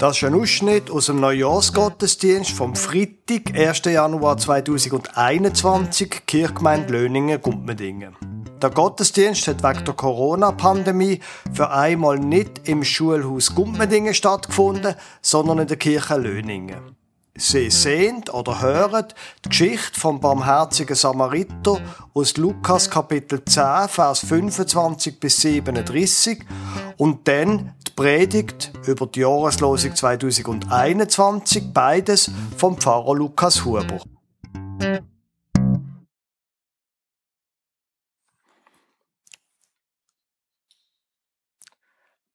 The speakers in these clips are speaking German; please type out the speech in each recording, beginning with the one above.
Das ist ein Ausschnitt aus dem Neujahrsgottesdienst vom Freitag, 1. Januar 2021, Kirchgemeinde Löningen, Gumpmedingen. Der Gottesdienst hat wegen der Corona-Pandemie für einmal nicht im Schulhaus Gumpmedingen stattgefunden, sondern in der Kirche Löningen. Sie sehen oder hören die Geschichte vom barmherzigen Samariter aus Lukas Kapitel 10, Vers 25 bis 37 und dann Predigt über die Jahreslosung 2021, beides vom Pfarrer Lukas Huber.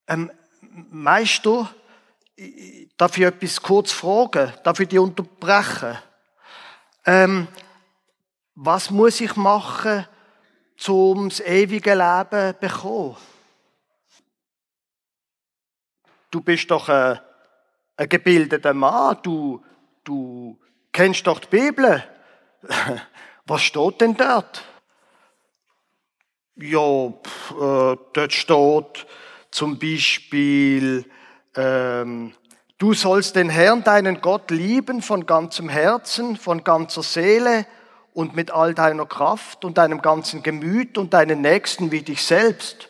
Ähm, Meister, Darf ich etwas kurz fragen? Darf ich dich unterbrechen? Ähm, was muss ich machen, um das ewige Leben zu bekommen? Du bist doch ein, ein gebildeter Mann, du, du kennst doch die Bibel. Was steht denn dort? Ja, pff, äh, dort steht zum Beispiel, ähm, du sollst den Herrn, deinen Gott, lieben von ganzem Herzen, von ganzer Seele und mit all deiner Kraft und deinem ganzen Gemüt und deinen Nächsten wie dich selbst.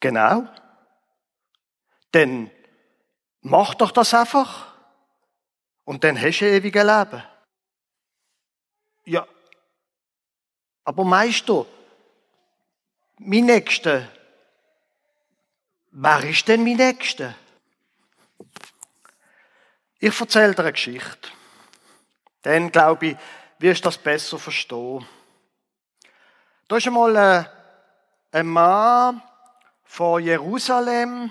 Genau. Denn mach doch das einfach und dann hast du ewige Leben. Ja, aber Meister, mein Nächster, Wer ist denn mein Nächster? Ich erzähle dir eine Geschichte. Dann, glaube ich, wirst du das besser verstehen. Da ist einmal ein, ein Mann von Jerusalem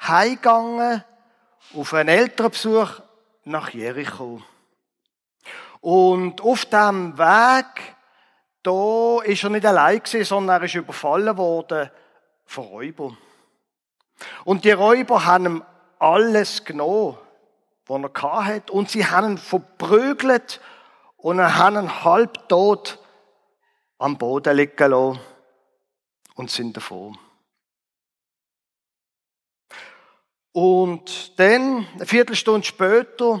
heimgegangen auf einen Elternbesuch nach Jericho. Und auf dem Weg, da ist er nicht allein gewesen, sondern er ist überfallen worden von Räubern. Und die Räuber haben ihm alles genommen, was er hatte. Und sie haben ihn verprügelt und haben ihn halbtot am Boden liegen lassen und sind davon. Und dann, eine Viertelstunde später,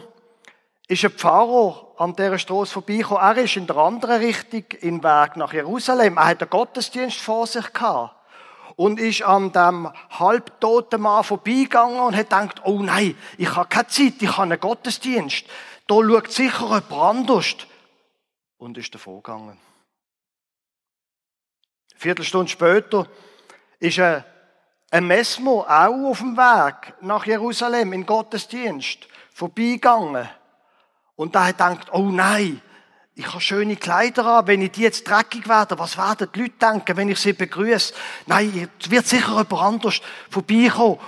ist ein Pfarrer an dieser Straße vorbeigekommen. Er ist in der anderen Richtung, im Weg nach Jerusalem. Er hat einen Gottesdienst vor sich gehabt und ist an dem halbtoten Mann vorbeigegangen und hat gedacht, oh nein, ich habe keine Zeit, ich habe einen Gottesdienst. Da schaut sicher jemand anders. Und ist davon gegangen. Eine Viertelstunde später ist ein, ein Messmo auch auf dem Weg nach Jerusalem in Gottesdienst vorbeigegangen. Und da hat gedacht, oh nein, ich habe schöne Kleider an. Wenn ich die jetzt dreckig werde, was werden die Leute denken, wenn ich sie begrüße? Nein, es wird sicher jemand anders vorbeikommen.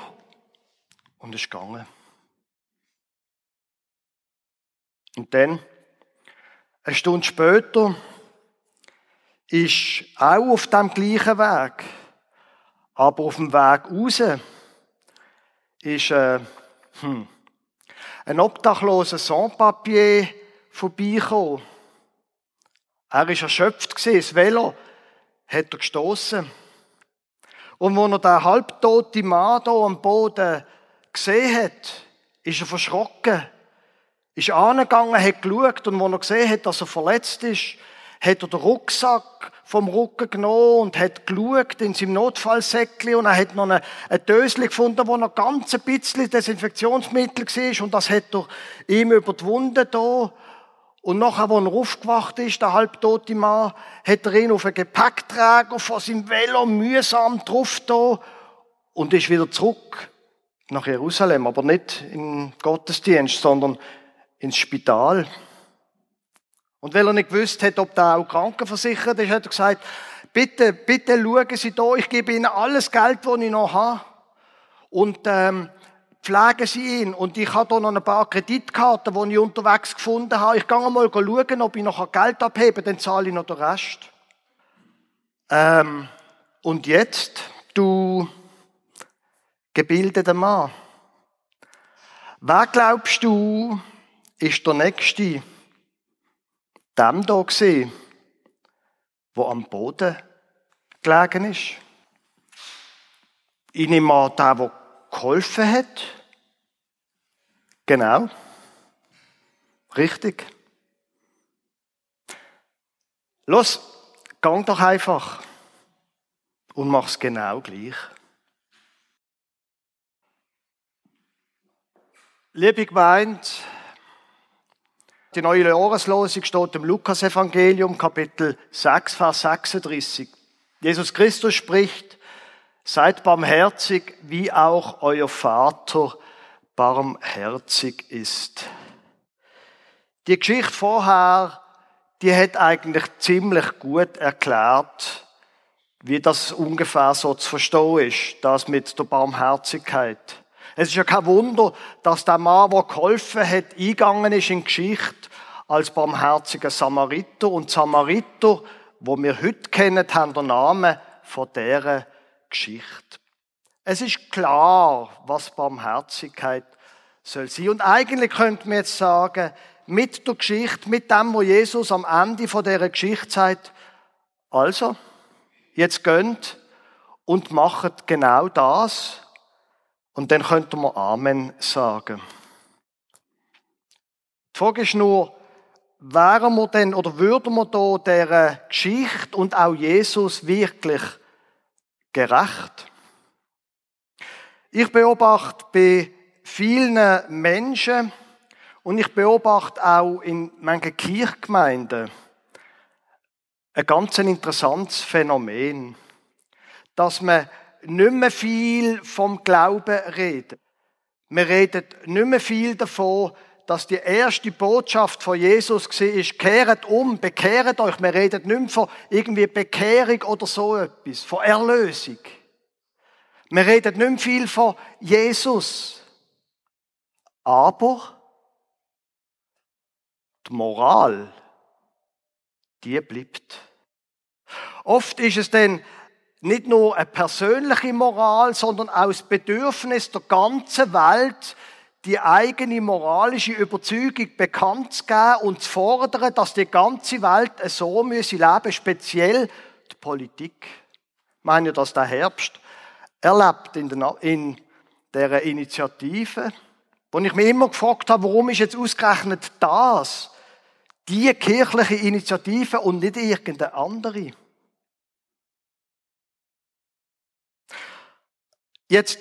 Und es ist gegangen. Und dann, eine Stunde später, ist auch auf dem gleichen Weg, aber auf dem Weg raus, ist äh, hm, ein obdachloser Sans-Papier vorbeigekommen. Er war erschöpft, das Velo hat er gestoßen. Und als er den halbtoten Mann hier am Boden gesehen hat, ist er verschrocken. Ist angegangen, hat geschaut und als er gesehen hat, dass er verletzt ist, hat er den Rucksack vom Rücken genommen und hat geschaut in seinem Notfallsäckchen und er hat noch eine, eine Dösli gefunden, wo noch ganz ein bisschen Desinfektionsmittel war und das hat er ihm über die Wunde hier und nachher, als er aufgewacht ist, der halbtote Mann, hat er ihn auf einen Gepäckträger von seinem Velo mühsam drauf da und ist wieder zurück nach Jerusalem, aber nicht im Gottesdienst, sondern ins Spital. Und weil er nicht gewusst hat, ob da auch krankenversichert ist, hat er gesagt, bitte, bitte schauen Sie da, ich gebe Ihnen alles Geld, das ich noch habe. Und ähm, pflegen sie ihn. Und ich habe hier noch ein paar Kreditkarten, die ich unterwegs gefunden habe. Ich gehe mal schauen, ob ich noch Geld abhebe, dann zahle ich noch den Rest. Ähm, und jetzt, du gebildeter Mann, wer glaubst du, ist der Nächste, dem da gesehen, wo am Boden gelegen ist? Ich nehme an, der, der geholfen hat? Genau. Richtig. Los, gang doch einfach und mach's genau gleich. Liebe Gemeinde, die neue Jahreslosung steht im Lukas-Evangelium, Kapitel 6, Vers 36. Jesus Christus spricht, seid barmherzig, wie auch euer Vater barmherzig ist. Die Geschichte vorher, die hat eigentlich ziemlich gut erklärt, wie das ungefähr so zu verstehen ist, das mit der Barmherzigkeit. Es ist ja kein Wunder, dass der Mann, der geholfen hat, eingegangen ist in die Geschichte als barmherziger Samariter. Und Samariter, wo wir heute kennen, haben den Namen von dieser Geschichte. Es ist klar, was Barmherzigkeit soll sein. Und eigentlich könnte man jetzt sagen, mit der Geschichte, mit dem, wo Jesus am Ende von dieser Geschichte sagt, also, jetzt gönnt und macht genau das, und dann könnte man Amen sagen. Die Frage ist nur, wären wir denn oder würden wir da dieser Geschichte und auch Jesus wirklich gerecht? Ich beobachte bei vielen Menschen und ich beobachte auch in manchen Kirchgemeinden ein ganz interessantes Phänomen, dass man nicht mehr viel vom Glauben reden. Wir reden nicht mehr viel davon, dass die erste Botschaft von Jesus war, kehret um, bekehret euch. Wir reden nicht mehr von irgendwie Bekehrung oder so etwas, von Erlösung. Wir reden nicht mehr viel von Jesus. Aber die Moral, die bleibt. Oft ist es dann nicht nur eine persönliche Moral, sondern das Bedürfnis der ganzen Welt, die eigene moralische Überzeugung bekannt zu geben und zu fordern, dass die ganze Welt so müsse leben, speziell die Politik. Ich meine dass der Herbst erlebt in, der, Initiative, wo ich mich immer gefragt habe, warum ist jetzt ausgerechnet das die kirchliche Initiative und nicht irgendeine andere? Jetzt,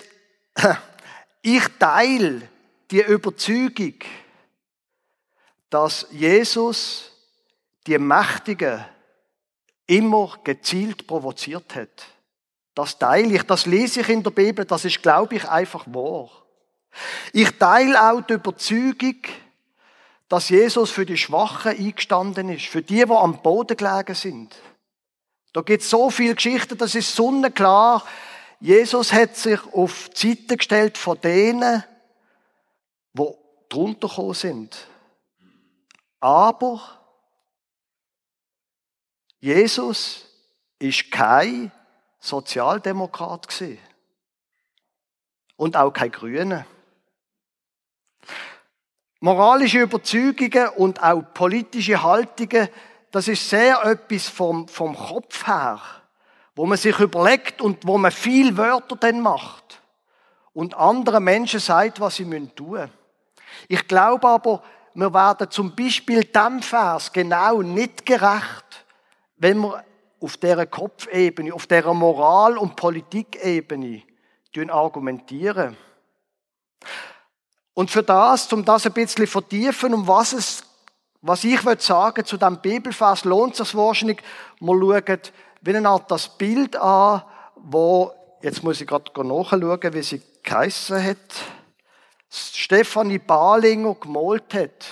ich teile die Überzeugung, dass Jesus die Mächtigen immer gezielt provoziert hat. Das teile ich, das lese ich in der Bibel, das ist, glaube ich, einfach wahr. Ich teile auch die Überzeugung, dass Jesus für die Schwachen eingestanden ist, für die, die am Boden gelegen sind. Da gibt es so viele Geschichten, das ist sonnenklar. Jesus hat sich auf die Seite gestellt von denen, die drunter gekommen sind. Aber Jesus ist kein Sozialdemokrat. Und auch kein Grüne. Moralische Überzeugungen und auch politische Haltungen, das ist sehr etwas vom, vom Kopf her wo man sich überlegt und wo man viel Wörter dann macht und anderen Menschen sagt, was sie tun müssen. Ich glaube aber, wir werden zum Beispiel dem Vers genau nicht gerecht, wenn wir auf dieser Kopfebene, auf dieser Moral- und Politikebene argumentieren. Und für das, um das ein bisschen vertiefen, um was es, was ich sagen zu diesem Bibelvers, lohnt es sich wahrscheinlich, wir schauen wie eine Art das Bild an, wo, jetzt muss ich gerade nachschauen, wie sie geheissen hat, Stefanie Balinger gemalt hat.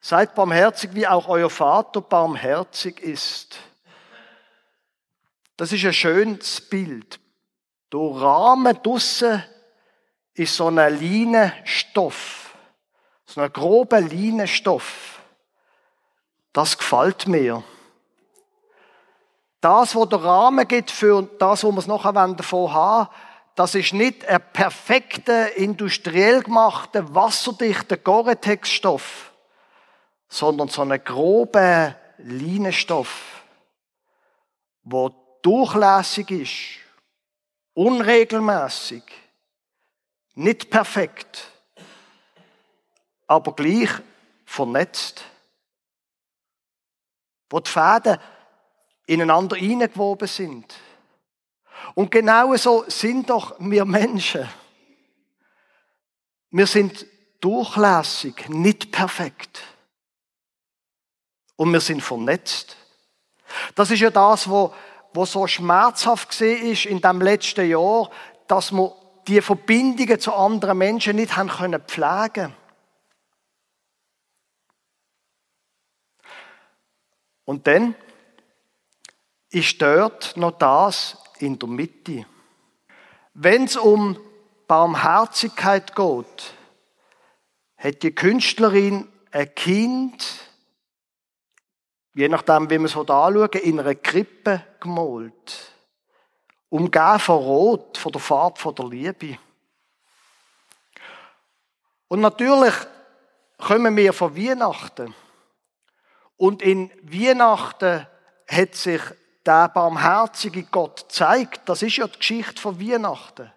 Seid barmherzig, wie auch euer Vater barmherzig ist. Das ist ein schönes Bild. Der Rahmen draussen ist so ein Leinenstoff. So ein grober Leinenstoff. Das gefällt mir. Das, was der Rahmen gibt für das, was wir es nachher davon haben das ist nicht ein perfekter, industriell gemachter, wasserdichter Gore-Tex-Stoff, sondern so ein grober Leinenstoff, der durchlässig ist, unregelmäßig, nicht perfekt, aber gleich vernetzt. Wo die Fäden ineinander eingewoben sind. Und genau so sind doch wir Menschen. Wir sind durchlässig, nicht perfekt. Und wir sind vernetzt. Das ist ja das, wo, wo so schmerzhaft ist in dem letzten Jahr, dass wir die Verbindungen zu anderen Menschen nicht haben können pflegen. Und dann ist dort noch das in der Mitte. Wenn es um Barmherzigkeit geht, hat die Künstlerin ein Kind, je nachdem, wie man es anschauen in einer Krippe gemalt. Umgeben von Rot, von der Farbe von der Liebe. Und natürlich kommen wir von Weihnachten. Und in Weihnachten hat sich der barmherzige Gott gezeigt. Das ist ja die Geschichte von Weihnachten.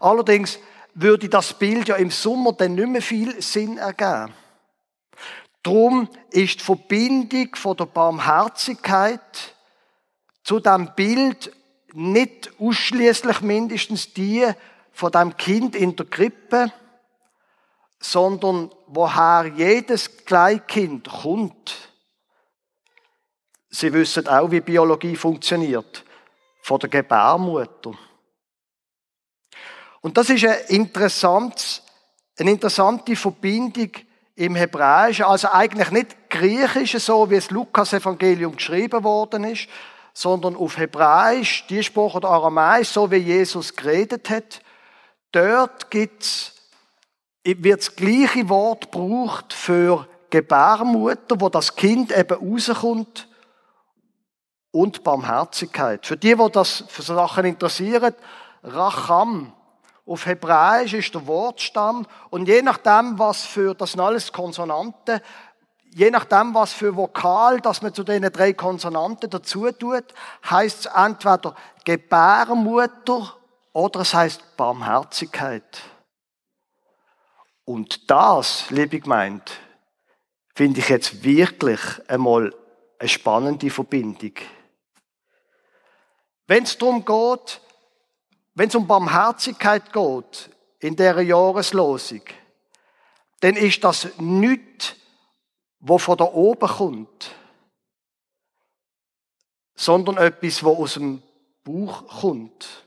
Allerdings würde das Bild ja im Sommer dann nicht mehr viel Sinn ergeben. Drum ist die Verbindung von der Barmherzigkeit zu dem Bild nicht ausschließlich mindestens die von dem Kind in der Krippe, sondern woher jedes Kleinkind kommt. Sie wissen auch, wie Biologie funktioniert. Von der Gebärmutter. Und das ist eine, interessant, eine interessante Verbindung im Hebräischen, also eigentlich nicht Griechisch, so wie es Lukas-Evangelium geschrieben worden ist, sondern auf Hebräisch, die Sprache oder Aramäisch, so wie Jesus geredet hat. Dort gibt's, wird das gleiche Wort gebraucht für Gebärmutter, wo das Kind eben rauskommt, und Barmherzigkeit. Für die, wo das für Sachen interessieren, Racham, auf Hebräisch ist der Wortstamm und je nachdem, was für, das sind alles Konsonanten, je nachdem, was für Vokal, dass man zu diesen drei Konsonanten dazu tut, heißt es entweder Gebärmutter oder es heißt Barmherzigkeit. Und das, liebe Gemeinde, finde ich jetzt wirklich einmal eine spannende Verbindung. Wenn es darum geht, wenn es um Barmherzigkeit geht, in der Jahreslosung, dann ist das nichts, wo von da oben kommt, sondern etwas, wo aus dem Buch kommt.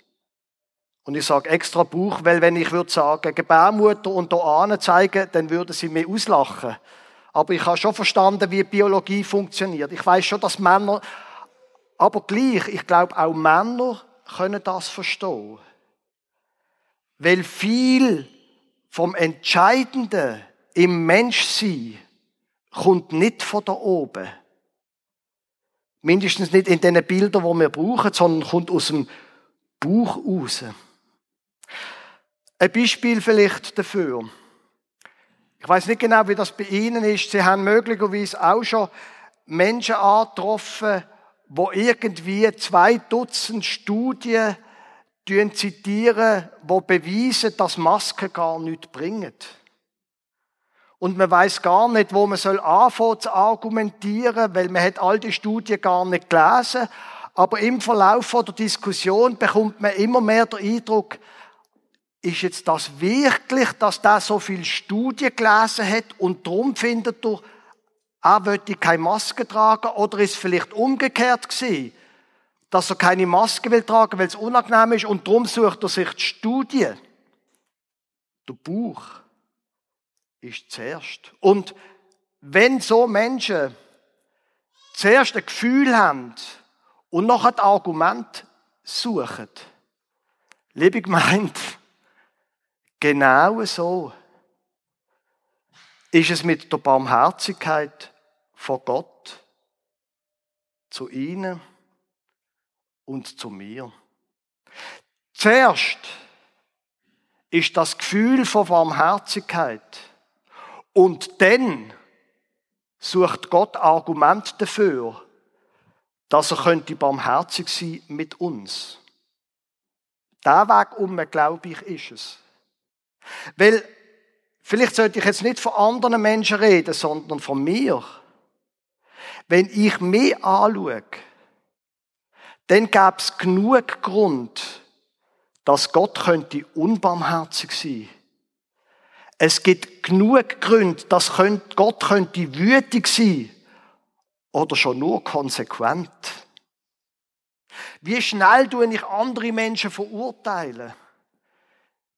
Und ich sage extra Buch, weil wenn ich würde sagen, Gebärmutter und da zeigen, dann würden sie mir auslachen. Aber ich habe schon verstanden, wie Biologie funktioniert. Ich weiß schon, dass Männer, aber gleich, ich glaube, auch Männer können das verstehen. Weil viel vom Entscheidenden im Menschsein kommt nicht von da oben. Mindestens nicht in den Bildern, die wir brauchen, sondern kommt aus dem Buch raus. Ein Beispiel vielleicht dafür. Ich weiß nicht genau, wie das bei Ihnen ist. Sie haben möglicherweise auch schon Menschen angetroffen, wo irgendwie zwei Dutzend Studien zitieren, wo beweisen, dass Masken gar nichts bringen. Und man weiß gar nicht, wo man soll anfangen zu argumentieren, weil man hat all die Studien gar nicht gelesen. Aber im Verlauf der Diskussion bekommt man immer mehr den Eindruck, ist jetzt das wirklich, dass da so viel Studien gelesen hat und darum findet er, er wollte keine Maske tragen oder ist vielleicht umgekehrt gewesen, dass er keine Maske will tragen, weil es unangenehm ist und darum sucht er sich die Studie. Der Buch ist zuerst. Und wenn so Menschen zuerst ein Gefühl haben und noch ein Argument suchen, liebe Gemeinde, genau so ist es mit der Barmherzigkeit von Gott zu ihnen und zu mir. Zuerst ist das Gefühl von Barmherzigkeit und dann sucht Gott Argument dafür, dass er könnte barmherzig sein mit uns. Der Weg um, glaube ich, ist es. Weil, vielleicht sollte ich jetzt nicht von anderen Menschen reden, sondern von mir. Wenn ich mich anschaue, dann gäbe es genug Grund, dass Gott könnte unbarmherzig sein. Es gibt genug Gründe, dass Gott könnte wütig sein oder schon nur konsequent. Wie schnell tue ich andere Menschen verurteilen?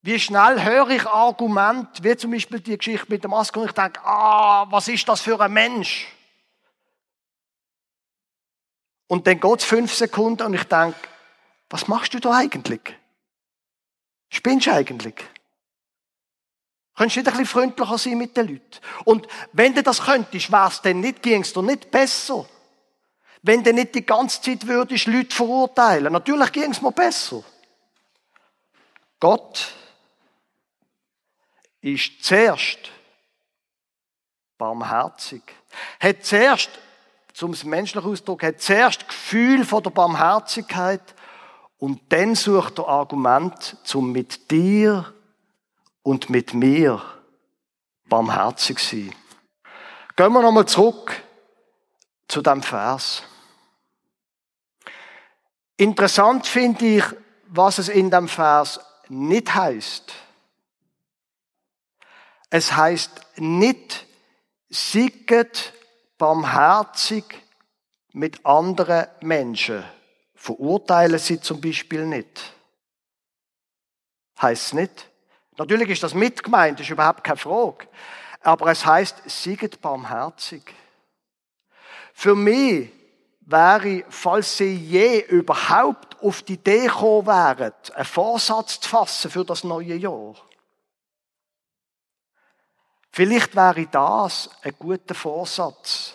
Wie schnell höre ich Argumente, wie zum Beispiel die Geschichte mit dem Maske, und ich denke, ah, was ist das für ein Mensch? Und dann geht es fünf Sekunden und ich denke, was machst du da eigentlich? Spinnst du eigentlich? Könntest du nicht ein bisschen freundlicher sein mit den Leuten? Und wenn du das könntest, wär's denn nicht, ging's dir nicht besser? Wenn du nicht die ganze Zeit würdest Leute verurteilen. Natürlich ging's mir besser. Gott ist zuerst barmherzig. Hat zuerst, zum menschlichen Ausdruck, hat zuerst Gefühl von der Barmherzigkeit und dann sucht er Argument, zum mit dir und mit mir barmherzig sein. Gehen wir nochmal zurück zu dem Vers. Interessant finde ich, was es in dem Vers nicht heißt. Es heißt nicht, sieget barmherzig mit anderen Menschen. Verurteilen sie zum Beispiel nicht. Heißt nicht. Natürlich ist das mit gemeint, ist überhaupt keine Frage. Aber es heißt, sieget barmherzig. Für mich wäre, falls sie je überhaupt auf die Idee gekommen wären, einen Vorsatz zu fassen für das neue Jahr. Vielleicht wäre das ein guter Vorsatz,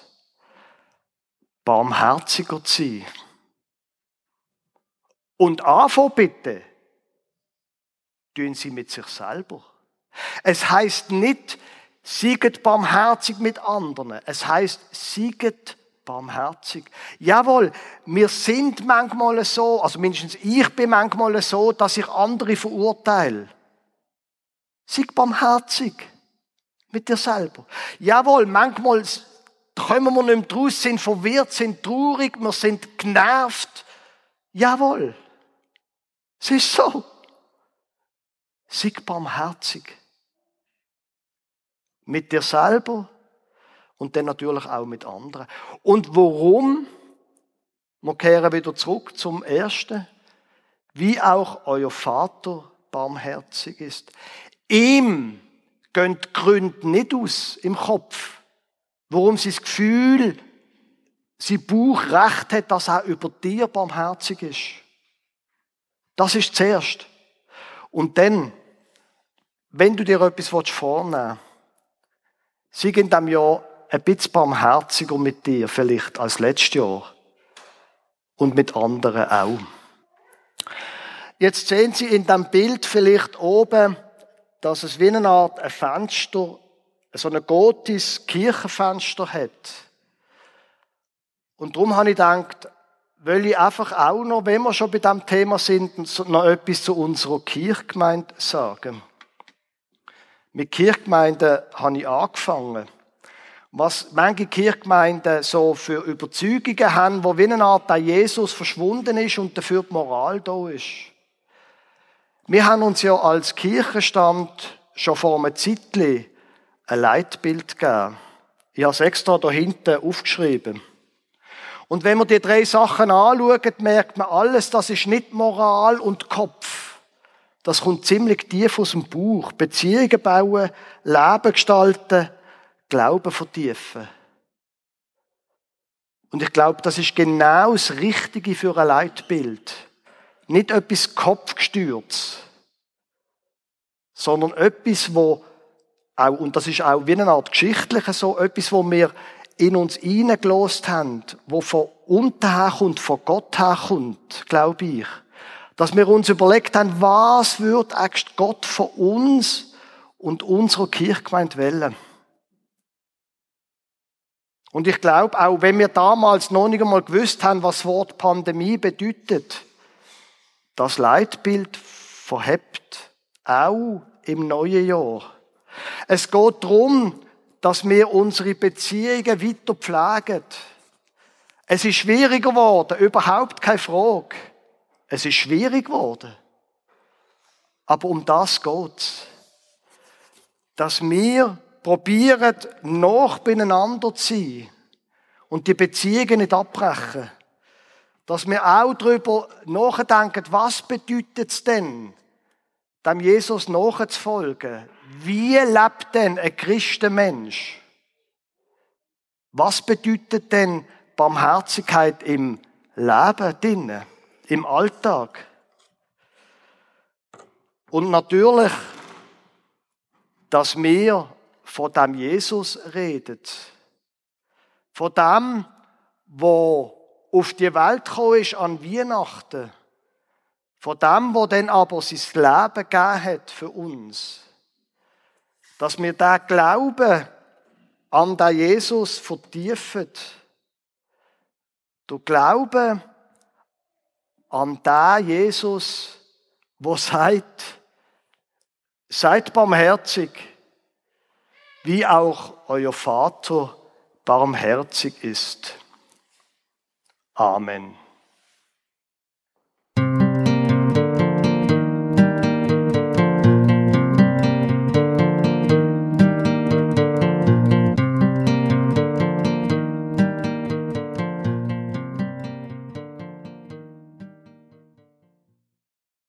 barmherziger zu sein. Und anfangen bitte, tun sie mit sich selber. Es heißt nicht, sieget barmherzig mit anderen. Es heißt, sieget barmherzig. Jawohl, wir sind manchmal so, also mindestens ich bin manchmal so, dass ich andere verurteile. Sieg barmherzig mit dir selber. Jawohl, manchmal kommen wir nicht mehr raus, sind verwirrt, sind traurig, wir sind genervt. Jawohl. Es ist so. Sei barmherzig. Mit dir selber und dann natürlich auch mit anderen. Und warum? Wir kehren wieder zurück zum Ersten. Wie auch euer Vater barmherzig ist. Ihm gehen die Gründe nicht aus im Kopf, warum das Gefühl, sein Bauch recht hat, dass er über dir barmherzig ist. Das ist zuerst. Und dann wenn du dir etwas vornehmen willst, sei in diesem Jahr ein bisschen barmherziger mit dir vielleicht als letztes Jahr. Und mit anderen auch. Jetzt sehen Sie in dem Bild vielleicht oben, dass es wie eine Art ein Fenster, so ein gotisches Kirchenfenster hat. Und darum habe ich gedacht, will ich einfach auch noch, wenn wir schon bei diesem Thema sind, noch etwas zu unserer Kirchgemeinde sagen. Mit Kirchgemeinden habe ich angefangen. Was manche Kirchgemeinden so für Überzeugungen haben, wo wie eine Art der Jesus verschwunden ist und dafür die Moral da ist. Wir haben uns ja als Kirchenstand schon vor einem Zeitchen ein Leitbild gegeben. Ich habe es extra da hinten aufgeschrieben. Und wenn man die drei Sachen anschaut, merkt man alles, das ist nicht Moral und Kopf. Das kommt ziemlich tief aus dem Bauch. Beziehungen bauen, Leben gestalten, Glauben vertiefen. Und ich glaube, das ist genau das Richtige für ein Leitbild. Nicht etwas Kopfgestürz, sondern etwas, wo auch, und das ist auch wie eine Art geschichtliche so, etwas, wo wir in uns hineingelost haben, wo von unten herkommt, von Gott herkommt, glaube ich dass wir uns überlegt haben, was wird eigentlich Gott von uns und unserer Kirchgemeinde wählen. Und ich glaube, auch wenn wir damals noch nicht einmal gewusst haben, was das Wort Pandemie bedeutet, das Leitbild verhebt, auch im neuen Jahr. Es geht darum, dass wir unsere Beziehungen weiter pflegen. Es ist schwieriger geworden, überhaupt keine Frage. Es ist schwierig geworden. Aber um das geht's. Dass wir probieren, noch beieinander zu sein und die Beziehungen nicht abbrechen. Dass wir auch darüber nachdenken, was bedeutet es denn, dem Jesus nachzufolgen? Wie lebt denn ein Christenmensch? Was bedeutet denn Barmherzigkeit im Leben drinnen, im Alltag? Und natürlich, dass wir von dem Jesus redet. Von dem, wo auf die Welt gekommen ist an Weihnachten. Von dem, wo dann aber sein Leben gegeben hat für uns. Dass wir da Glauben an den Jesus vertiefen. Du Glaube an den Jesus, wo sagt, seid barmherzig, wie auch euer Vater barmherzig ist. Amen.